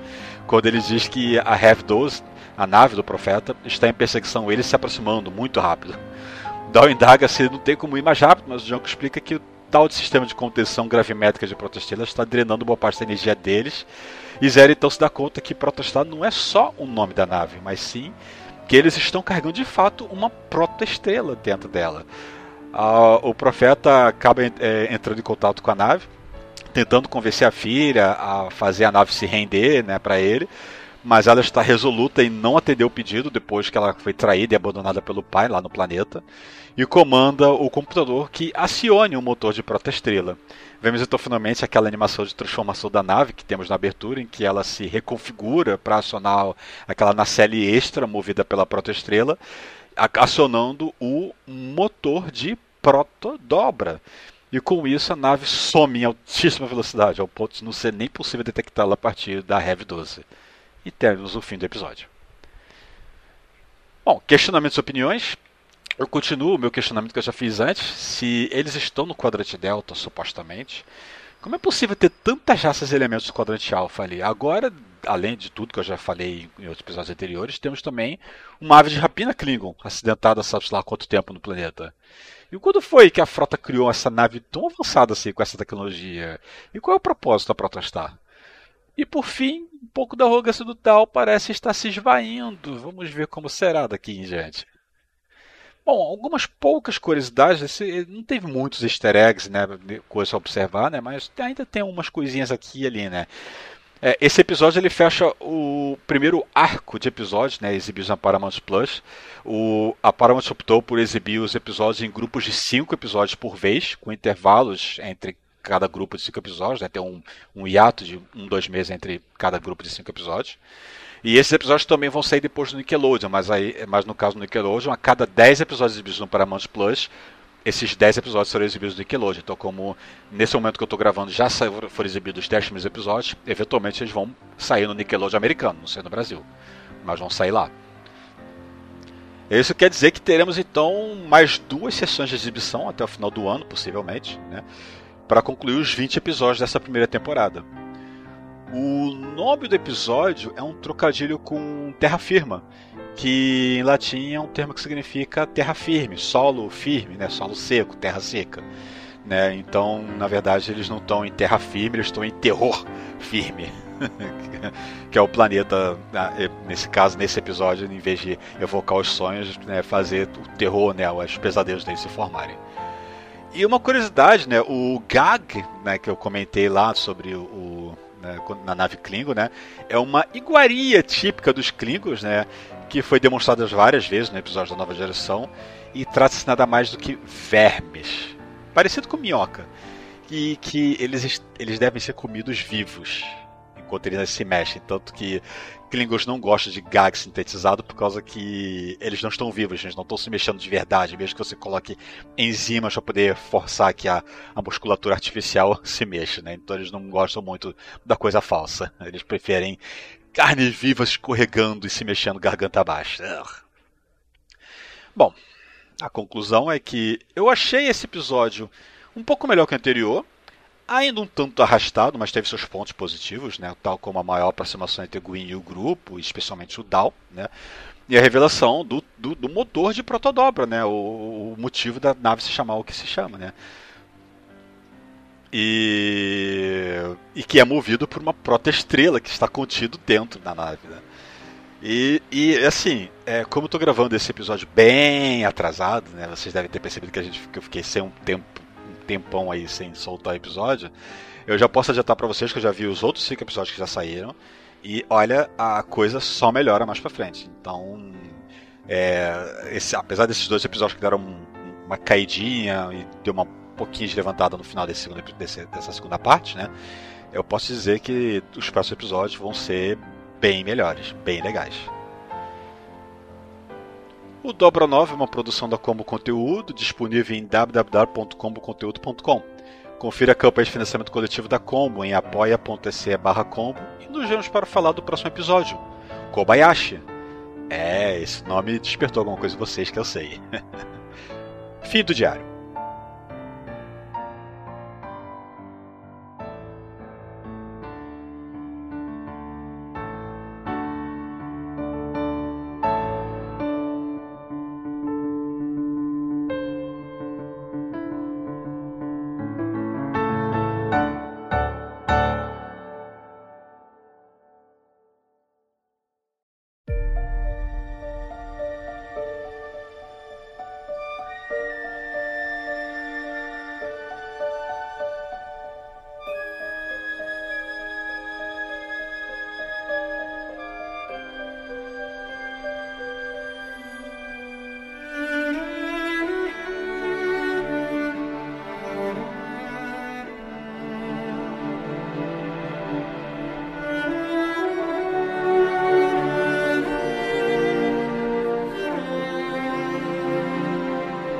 quando ele diz que a Have-12, a nave do profeta, está em perseguição ele se aproximando muito rápido. Dal indaga se não tem como ir mais rápido, mas o Jenkins explica que tal de sistema de contenção gravimétrica de protostela está drenando boa parte da energia deles. E Zero então se dá conta que Protostar não é só o nome da nave, mas sim que eles estão carregando de fato uma protoestrela dentro dela. Ah, o profeta acaba é, entrando em contato com a nave tentando convencer a filha a fazer a nave se render né, para ele. Mas ela está resoluta em não atender o pedido depois que ela foi traída e abandonada pelo pai lá no planeta. E comanda o computador que acione o motor de protoestrela. Vemos então finalmente aquela animação de transformação da nave que temos na abertura, em que ela se reconfigura para acionar aquela nacelle extra movida pela protoestrela, acionando o motor de protodobra. E com isso a nave some em altíssima velocidade, ao ponto de não ser nem possível detectá-la a partir da Rev 12. E temos o fim do episódio. Bom, questionamentos e opiniões. Eu continuo o meu questionamento que eu já fiz antes. Se eles estão no quadrante delta, supostamente, como é possível ter tantas raças e elementos do quadrante alfa ali? Agora, além de tudo que eu já falei em outros episódios anteriores, temos também uma ave de rapina Klingon, acidentada sabe lá quanto tempo no planeta. E quando foi que a frota criou essa nave tão avançada assim, com essa tecnologia? E qual é o propósito da Protostar? E por fim, um pouco da arrogância do Tal parece estar se esvaindo. Vamos ver como será daqui em diante. Bom, algumas poucas curiosidades, não teve muitos easter eggs, né, coisa a observar, né, mas ainda tem umas coisinhas aqui e ali, né. É, esse episódio ele fecha o primeiro arco de episódios, né, exibidos na Paramount Plus. O, a Paramount optou por exibir os episódios em grupos de cinco episódios por vez, com intervalos entre cada grupo de cinco episódios, né, tem um, um hiato de um, dois meses entre cada grupo de cinco episódios. E esses episódios também vão sair depois do Nickelodeon, mas, aí, mas no caso do Nickelodeon, a cada 10 episódios exibidos no Paramount Plus, esses 10 episódios serão exibidos no Nickelodeon. Então, como nesse momento que eu estou gravando já foram exibidos os 10 primeiros episódios, eventualmente eles vão sair no Nickelodeon americano, não sei no Brasil. Mas vão sair lá. Isso quer dizer que teremos então mais duas sessões de exibição até o final do ano, possivelmente, né, para concluir os 20 episódios dessa primeira temporada. O nome do episódio é um trocadilho com terra firma, que em latim é um termo que significa terra firme, solo firme, né? solo seco, terra seca. Né? Então, na verdade, eles não estão em terra firme, eles estão em terror firme. que é o planeta, né? nesse caso, nesse episódio, em vez de evocar os sonhos, né, fazer o terror, né, os pesadelos deles se formarem. E uma curiosidade, né, o gag, né, que eu comentei lá sobre o, o né, na nave Klingon, né, é uma iguaria típica dos Klingons, né, que foi demonstrada várias vezes no episódio da nova geração e trata-se nada mais do que vermes, parecido com minhoca, e que eles, eles devem ser comidos vivos enquanto eles se mexem, tanto que Klingons não gostam de gag sintetizado por causa que eles não estão vivos, eles não estão se mexendo de verdade, mesmo que você coloque enzimas para poder forçar que a, a musculatura artificial se mexa, né? Então eles não gostam muito da coisa falsa. Eles preferem carnes vivas escorregando e se mexendo garganta abaixo. Bom, a conclusão é que eu achei esse episódio um pouco melhor que o anterior, ainda um tanto arrastado, mas teve seus pontos positivos, né? tal como a maior aproximação entre o Gwyn e o grupo, especialmente o Dal, né? e a revelação do, do, do motor de protodobra, né? O, o, motivo da nave se chamar o que se chama. Né? E, e que é movido por uma protoestrela que está contido dentro da nave. Né? E, e assim, é, como eu estou gravando esse episódio bem atrasado, né? vocês devem ter percebido que, a gente, que eu fiquei sem um tempo tempão aí sem soltar episódio, eu já posso adiantar para vocês que eu já vi os outros cinco episódios que já saíram. E olha, a coisa só melhora mais pra frente. Então, é, esse, apesar desses dois episódios que deram uma caidinha e deu uma pouquinho de levantada no final desse segundo, desse, dessa segunda parte, né? Eu posso dizer que os próximos episódios vão ser bem melhores, bem legais. O Dobra 9 é uma produção da Combo Conteúdo, disponível em www.comboconteúdo.com. Confira a campanha de financiamento coletivo da Combo em apoia.se barra combo e nos vemos para falar do próximo episódio, Kobayashi. É, esse nome despertou alguma coisa em vocês que eu sei. Fim do diário.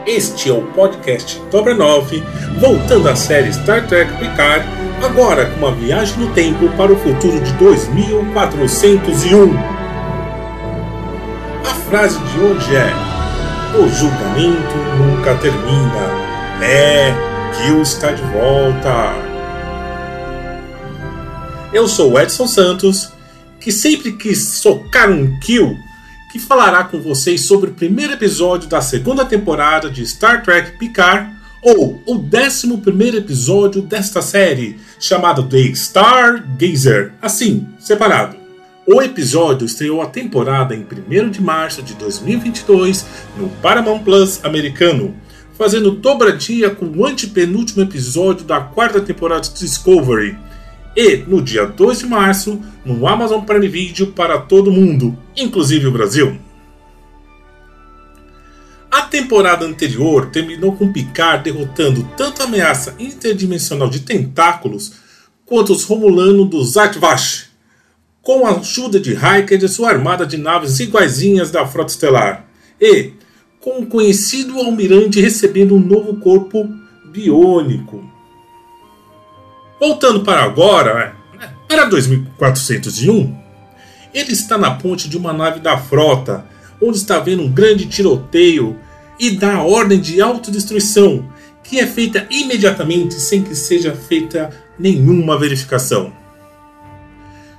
Este é o podcast Dobra 9, voltando à série Star Trek Picard, agora com uma viagem no tempo para o futuro de 2401. A frase de hoje é: O julgamento nunca termina. É, Kill está de volta. Eu sou Edson Santos, que sempre quis socar um kill falará com vocês sobre o primeiro episódio da segunda temporada de Star Trek Picard, ou o 11 episódio desta série, chamado The Stargazer, assim, separado. O episódio estreou a temporada em 1 de março de 2022 no Paramount Plus americano, fazendo dobradinha com o antepenúltimo episódio da quarta temporada de Discovery, e no dia 2 de março no Amazon Prime Video para todo mundo, inclusive o Brasil. A temporada anterior terminou com Picard derrotando tanto a ameaça interdimensional de tentáculos quanto os Romulanos do Zatvash, com a ajuda de Riker e sua armada de naves iguaizinhas da Frota Estelar, e com o conhecido almirante recebendo um novo corpo biônico. Voltando para agora, é, para 2401, ele está na ponte de uma nave da frota, onde está vendo um grande tiroteio e dá a ordem de autodestruição, que é feita imediatamente sem que seja feita nenhuma verificação.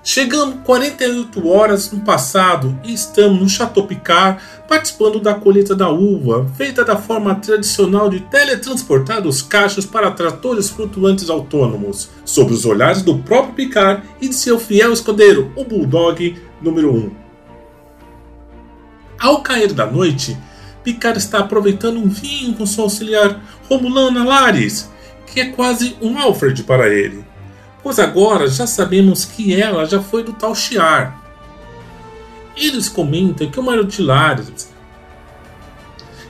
Chegamos 48 horas no passado e estamos no Chateau Picard participando da colheita da uva, feita da forma tradicional de teletransportar os cachos para tratores flutuantes autônomos, sob os olhares do próprio Picard e de seu fiel escudeiro, o Bulldog número 1. Ao cair da noite, Picard está aproveitando um vinho com seu auxiliar Romulana Lares, que é quase um Alfred para ele pois agora já sabemos que ela já foi do tal. Eles comentam que o marido de Lares.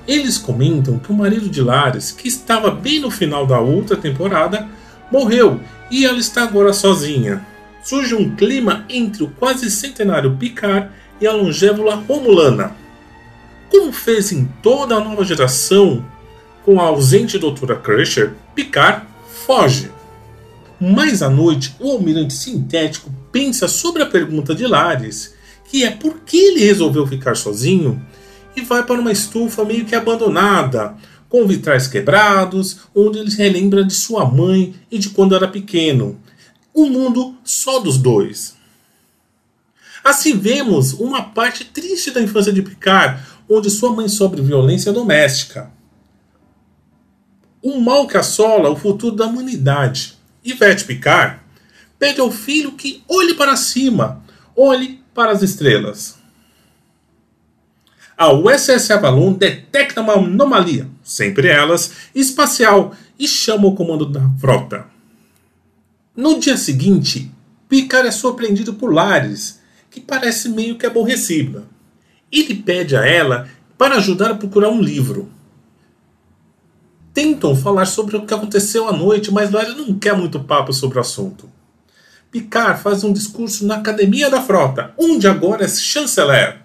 Eles comentam que o marido de Lares, que estava bem no final da outra temporada, morreu e ela está agora sozinha. Surge um clima entre o quase centenário Picard e a longévula Romulana. Como fez em toda a nova geração com a ausente Doutora Crusher, Picard foge. Mais à noite, o almirante sintético pensa sobre a pergunta de Lares, que é por que ele resolveu ficar sozinho, e vai para uma estufa meio que abandonada, com vitrais quebrados, onde ele relembra de sua mãe e de quando era pequeno. Um mundo só dos dois. Assim vemos uma parte triste da infância de Picard, onde sua mãe sofre violência doméstica. Um mal que assola o futuro da humanidade. Ivete Picard pede ao filho que olhe para cima, olhe para as estrelas. A USS Avalon detecta uma anomalia, sempre elas, espacial, e chama o comando da frota. No dia seguinte, Picard é surpreendido por Lares, que parece meio que aborrecida. Ele pede a ela para ajudar a procurar um livro tentam falar sobre o que aconteceu à noite, mas Larry não quer muito papo sobre o assunto. Picard faz um discurso na Academia da Frota, onde agora é chanceler,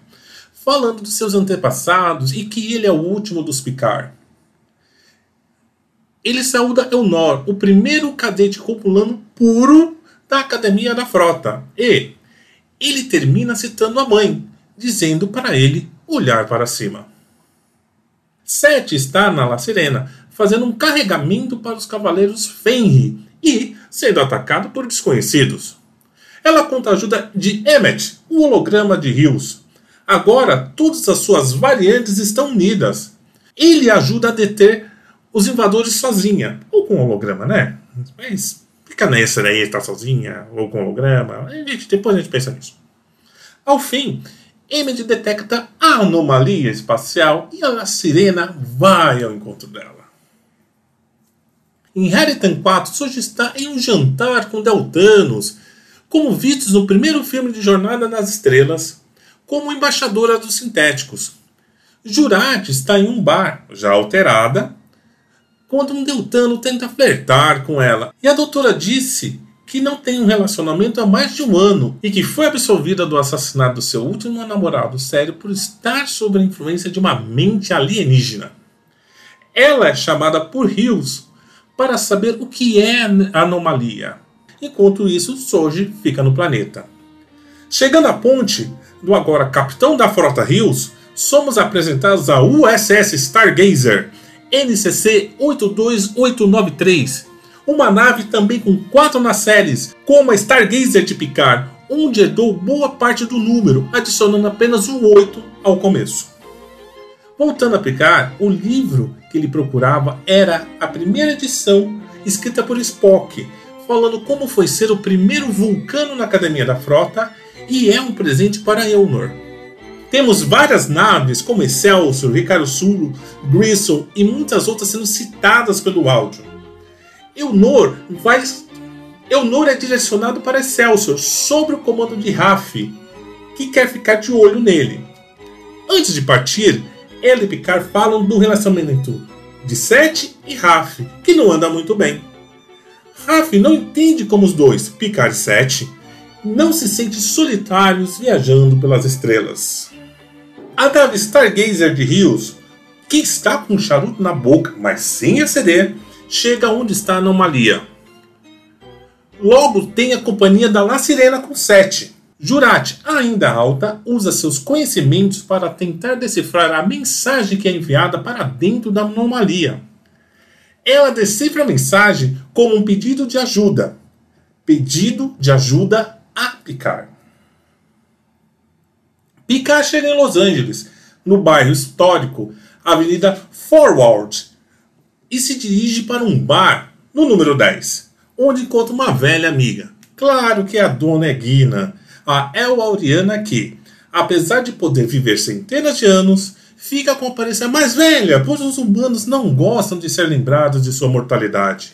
falando dos seus antepassados e que ele é o último dos Picard. Ele saúda Elnor, o primeiro cadete copulano puro da Academia da Frota, e ele termina citando a mãe, dizendo para ele olhar para cima. Sete está na La Serena, fazendo um carregamento para os cavaleiros Fenrir e sendo atacado por desconhecidos. Ela conta a ajuda de Emmet, o holograma de Rios. Agora, todas as suas variantes estão unidas. Ele ajuda a deter os invadores sozinha, ou com holograma, né? Mas fica nessa daí, está sozinha, ou com holograma. A gente, depois a gente pensa nisso. Ao fim, Emmet detecta a anomalia espacial e a sirena vai ao encontro dela. Inheritan 4 surge está em um jantar com Deltanos, como vistos no primeiro filme de Jornada nas Estrelas, como embaixadora dos sintéticos. Jurati está em um bar, já alterada, quando um Deltano tenta flertar com ela. E a doutora disse que não tem um relacionamento há mais de um ano e que foi absolvida do assassinato do seu último namorado sério por estar sob a influência de uma mente alienígena. Ela é chamada por Rios para saber o que é anomalia. Enquanto isso, Soji fica no planeta. Chegando à ponte do agora capitão da frota Rios, somos apresentados a USS Stargazer NCC 82893, uma nave também com quatro nacelles, como a Stargazer de Picard, onde herdou boa parte do número, adicionando apenas o 8 ao começo. Voltando a Picard, o livro que ele procurava era a primeira edição escrita por Spock, falando como foi ser o primeiro vulcano na Academia da Frota e é um presente para Elnor. Temos várias naves como Excelsior, Ricardo Sulo, Grissom e muitas outras sendo citadas pelo áudio. Elnor vai Elnor é direcionado para Excelsior sob o comando de Raf, que quer ficar de olho nele. Antes de partir, ela e Picard falam do relacionamento de Seth e Raf, que não anda muito bem. Raf não entende como os dois, Picard e Seth, não se sentem solitários viajando pelas estrelas. A nave Stargazer de Rios, que está com um charuto na boca, mas sem acender, chega onde está a anomalia. Logo tem a companhia da La Sirena com Sete. Jurati, ainda alta, usa seus conhecimentos para tentar decifrar a mensagem que é enviada para dentro da anomalia. Ela decifra a mensagem como um pedido de ajuda. Pedido de ajuda a Picard. Picard chega em Los Angeles, no bairro histórico, Avenida Forward, e se dirige para um bar no número 10, onde encontra uma velha amiga. Claro que é a dona Egina, a El Auriana que, apesar de poder viver centenas de anos, fica com a aparência mais velha, pois os humanos não gostam de ser lembrados de sua mortalidade.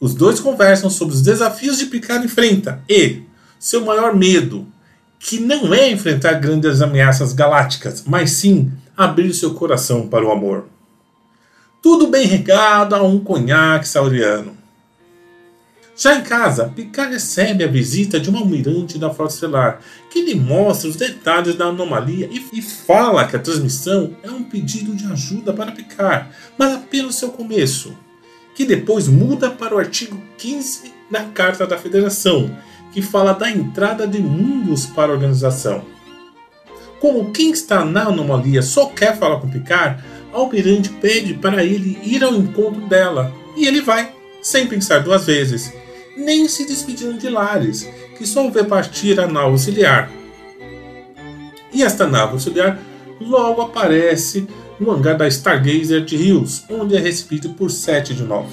Os dois conversam sobre os desafios de Picard enfrenta e seu maior medo, que não é enfrentar grandes ameaças galácticas, mas sim abrir seu coração para o amor. Tudo bem regado a um conhaque sauriano. Já em casa, Picard recebe a visita de um almirante da Frota Estelar, que lhe mostra os detalhes da anomalia e, fala que a transmissão é um pedido de ajuda para Picard, mas apenas seu começo, que depois muda para o artigo 15 da Carta da Federação, que fala da entrada de mundos para a organização. Como quem está na anomalia só quer falar com Picard, Almirante pede para ele ir ao encontro dela, e ele vai, sem pensar duas vezes, nem se despedindo de Lares, que só vê partir a nave auxiliar. E esta nave auxiliar logo aparece no hangar da Stargazer de Rios, onde é recebido por 7 de 9.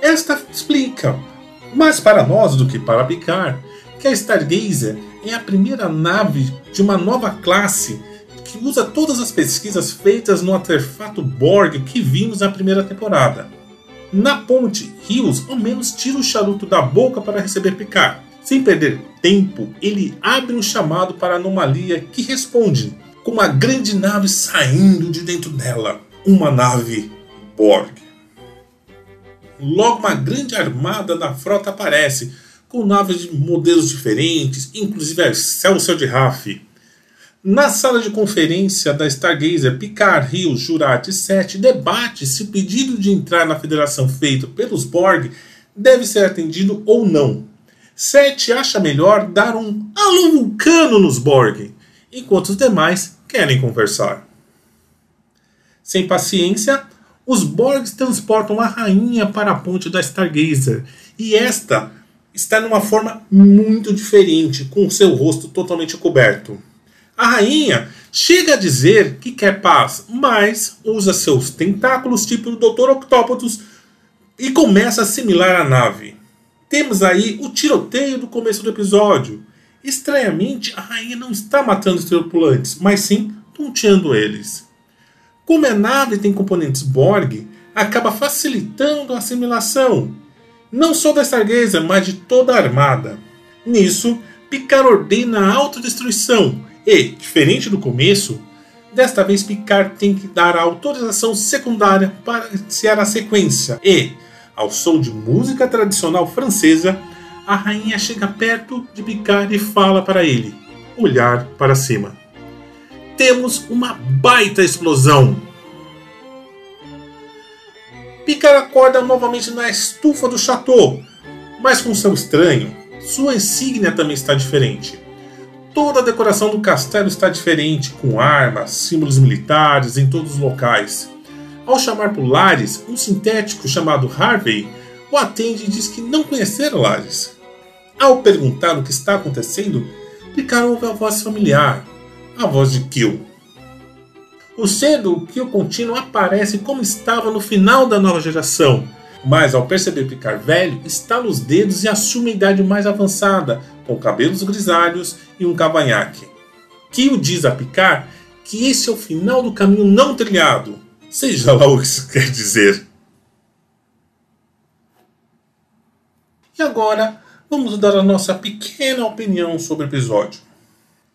Esta explica mais para nós do que para Picard, que a Stargazer é a primeira nave de uma nova classe que usa todas as pesquisas feitas no artefato Borg que vimos na primeira temporada. Na ponte, Rios ao menos tira o charuto da boca para receber Picard. Sem perder tempo, ele abre um chamado para a anomalia que responde, com uma grande nave saindo de dentro dela. Uma nave Borg. Logo, uma grande armada da frota aparece, com naves de modelos diferentes, inclusive a Excelsior de Raf. Na sala de conferência da Stargazer, Picard, Rio, Jurati e Sete debate se o pedido de entrar na federação feito pelos Borg deve ser atendido ou não. Sete acha melhor dar um alô vulcano nos Borg, enquanto os demais querem conversar. Sem paciência, os Borgs transportam a rainha para a ponte da Stargazer e esta está numa forma muito diferente, com seu rosto totalmente coberto. A rainha chega a dizer que quer paz, mas usa seus tentáculos tipo o Dr. Octopus e começa a assimilar a nave. Temos aí o tiroteio do começo do episódio. Estranhamente, a rainha não está matando os tripulantes, mas sim tonteando eles. Como a nave tem componentes Borg, acaba facilitando a assimilação, não só da Stargazer, mas de toda a armada. Nisso, Picard ordena a autodestruição e, diferente do começo, desta vez Picard tem que dar a autorização secundária para iniciar a sequência e, ao som de música tradicional francesa, a rainha chega perto de Picard e fala para ele: olhar para cima temos uma baita explosão. Picard acorda novamente na estufa do chateau, mas com seu estranho. Sua insígnia também está diferente. Toda a decoração do castelo está diferente, com armas, símbolos militares em todos os locais. Ao chamar por Lares, um sintético chamado Harvey o atende e diz que não conhecer Lares. Ao perguntar o que está acontecendo, Picard ouve a voz familiar, a voz de Kill. O ser do Kill contínuo aparece como estava no final da nova geração, mas ao perceber Picard velho, estala os dedos e assume a idade mais avançada, com cabelos grisalhos e um cavanhaque. Kill diz a Picard que esse é o final do caminho não trilhado, seja lá o que isso quer dizer. E agora, vamos dar a nossa pequena opinião sobre o episódio.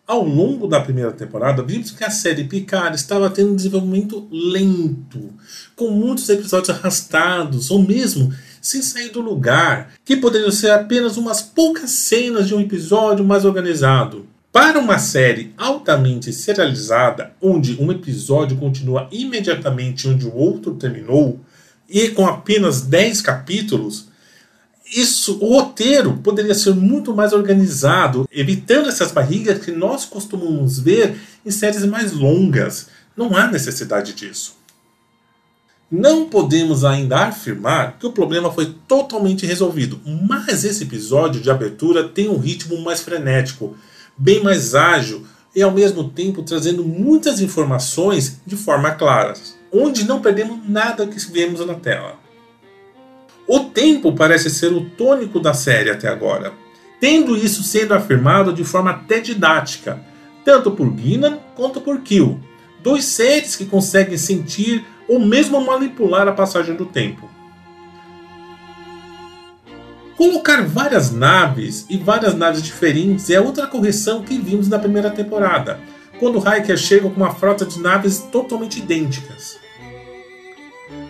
Ao longo da primeira temporada, vimos que a série Picard estava tendo um desenvolvimento lento, com muitos episódios arrastados, ou mesmo sem sair do lugar, que poderiam ser apenas umas poucas cenas de um episódio mais organizado. Para uma série altamente serializada, onde um episódio continua imediatamente onde o outro terminou, e com apenas 10 capítulos, isso, o roteiro poderia ser muito mais organizado, evitando essas barrigas que nós costumamos ver em séries mais longas. Não há necessidade disso. Não podemos ainda afirmar que o problema foi totalmente resolvido, mas esse episódio de abertura tem um ritmo mais frenético, bem mais ágil e ao mesmo tempo trazendo muitas informações de forma clara, onde não perdemos nada que vemos na tela. O tempo parece ser o tônico da série até agora, tendo isso sendo afirmado de forma até didática, tanto por Guinan quanto por Kill, dois seres que conseguem sentir ou mesmo manipular a passagem do tempo. Colocar várias naves e várias naves diferentes é outra correção que vimos na primeira temporada, quando Hiker chega com uma frota de naves totalmente idênticas.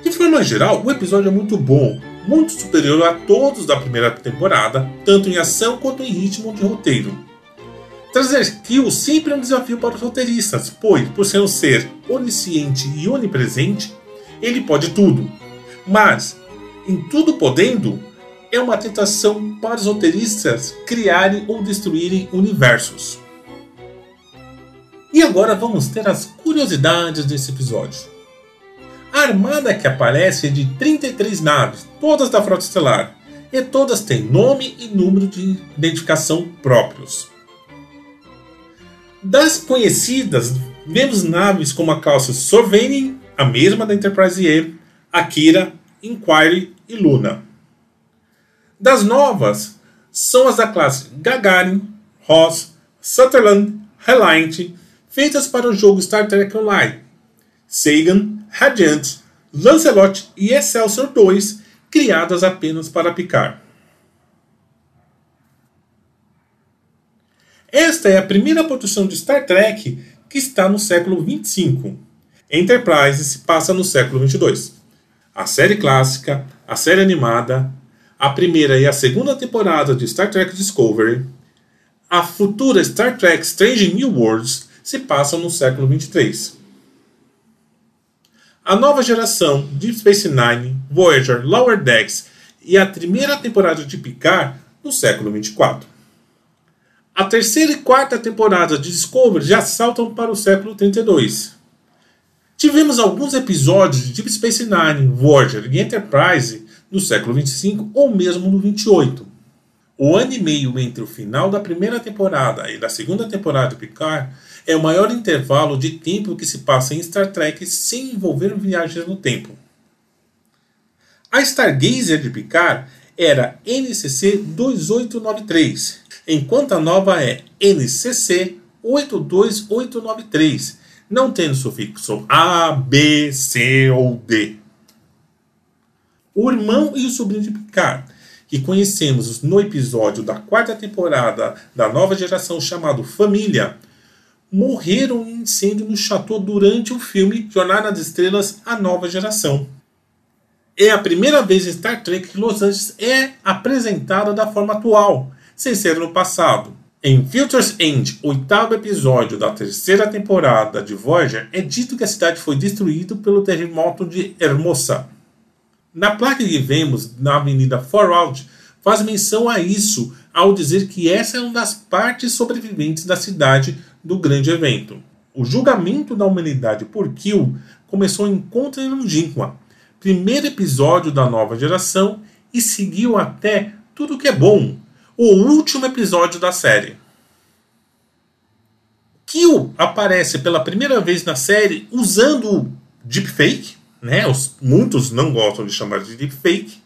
De forma geral, o episódio é muito bom, muito superior a todos da primeira temporada, tanto em ação quanto em ritmo de roteiro. Trazer Kill sempre é um desafio para os roteiristas, pois, por ser um ser onisciente e onipresente, ele pode tudo. Mas, em tudo podendo, é uma tentação para os roteiristas criarem ou destruírem universos. E agora vamos ter as curiosidades desse episódio. A armada que aparece é de 33 naves, todas da Frota Estelar, e todas têm nome e número de identificação próprios. Das conhecidas, vemos naves como a classe Sorvanian, a mesma da Enterprise E, Akira, Inquiry e Luna. Das novas, são as da classe Gagarin, Ross, Sutherland, Reliant, feitas para o jogo Star Trek Online, Sagan, Radiant, Lancelot e Excelsior 2, criadas apenas para picar. Esta é a primeira produção de Star Trek que está no século 25. Enterprise se passa no século 22. A série clássica, a série animada, a primeira e a segunda temporada de Star Trek Discovery, a futura Star Trek Strange New Worlds se passam no século 23. A nova geração Deep Space Nine, Voyager, Lower Decks e a primeira temporada de Picard no século 24. A terceira e quarta temporada de Discovery já saltam para o século 32. Tivemos alguns episódios de Deep Space Nine, Voyager e Enterprise no século 25 ou mesmo no 28. O ano e meio entre o final da primeira temporada e da segunda temporada de Picard é o maior intervalo de tempo que se passa em Star Trek sem envolver viagens no tempo. A Stargazer de Picard era NCC 2893, enquanto a nova é NCC 82893, não tendo sufixo A, B, C ou D. O irmão e o sobrinho de Picard, que conhecemos no episódio da quarta temporada da nova geração chamado Família, morreram em incêndio no chateau durante o filme Jornada das Estrelas A Nova Geração. É a primeira vez em Star Trek que Los Angeles é apresentada da forma atual, sem ser no passado. Em Future's End, oitavo episódio da terceira temporada de Voyager, é dito que a cidade foi destruída pelo terremoto de Hermosa. Na placa que vemos na Avenida Forward, faz menção a isso ao dizer que essa é uma das partes sobreviventes da cidade do grande evento. O julgamento da humanidade por Kill começou em Contra Longínqua, primeiro episódio da nova geração, e seguiu até Tudo Que É Bom, o último episódio da série. Kill aparece pela primeira vez na série usando deepfake, né? Os, muitos não gostam de chamar de deepfake,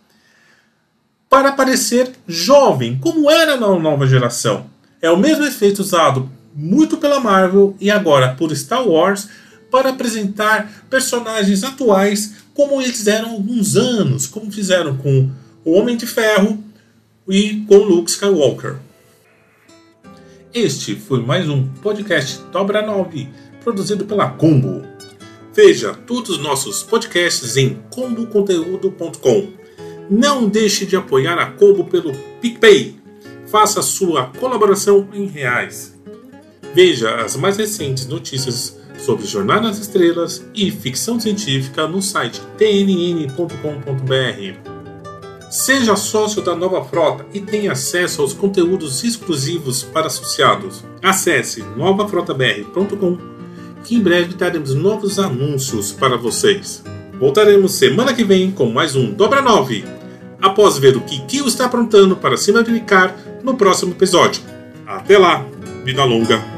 para parecer jovem, como era na nova geração. É o mesmo efeito usado muito pela Marvel e agora por Star Wars para apresentar personagens atuais como eles eram há alguns anos, como fizeram com o Homem de Ferro e com Luke Skywalker. Este foi mais um podcast Dobra 9, produzido pela Combo. Veja todos os nossos podcasts em comboconteúdo.com. Não deixe de apoiar a Combo pelo PicPay. Faça sua colaboração em reais. Veja as mais recentes notícias sobre Jornada nas Estrelas e ficção científica no site tnn.com.br. Seja sócio da Nova Frota e tenha acesso aos conteúdos exclusivos para associados. Acesse novafrotabr.com que em breve daremos novos anúncios para vocês. Voltaremos semana que vem com mais um Dobra 9, após ver o que Kyo está aprontando para se magnificar no próximo episódio. Até lá, vida longa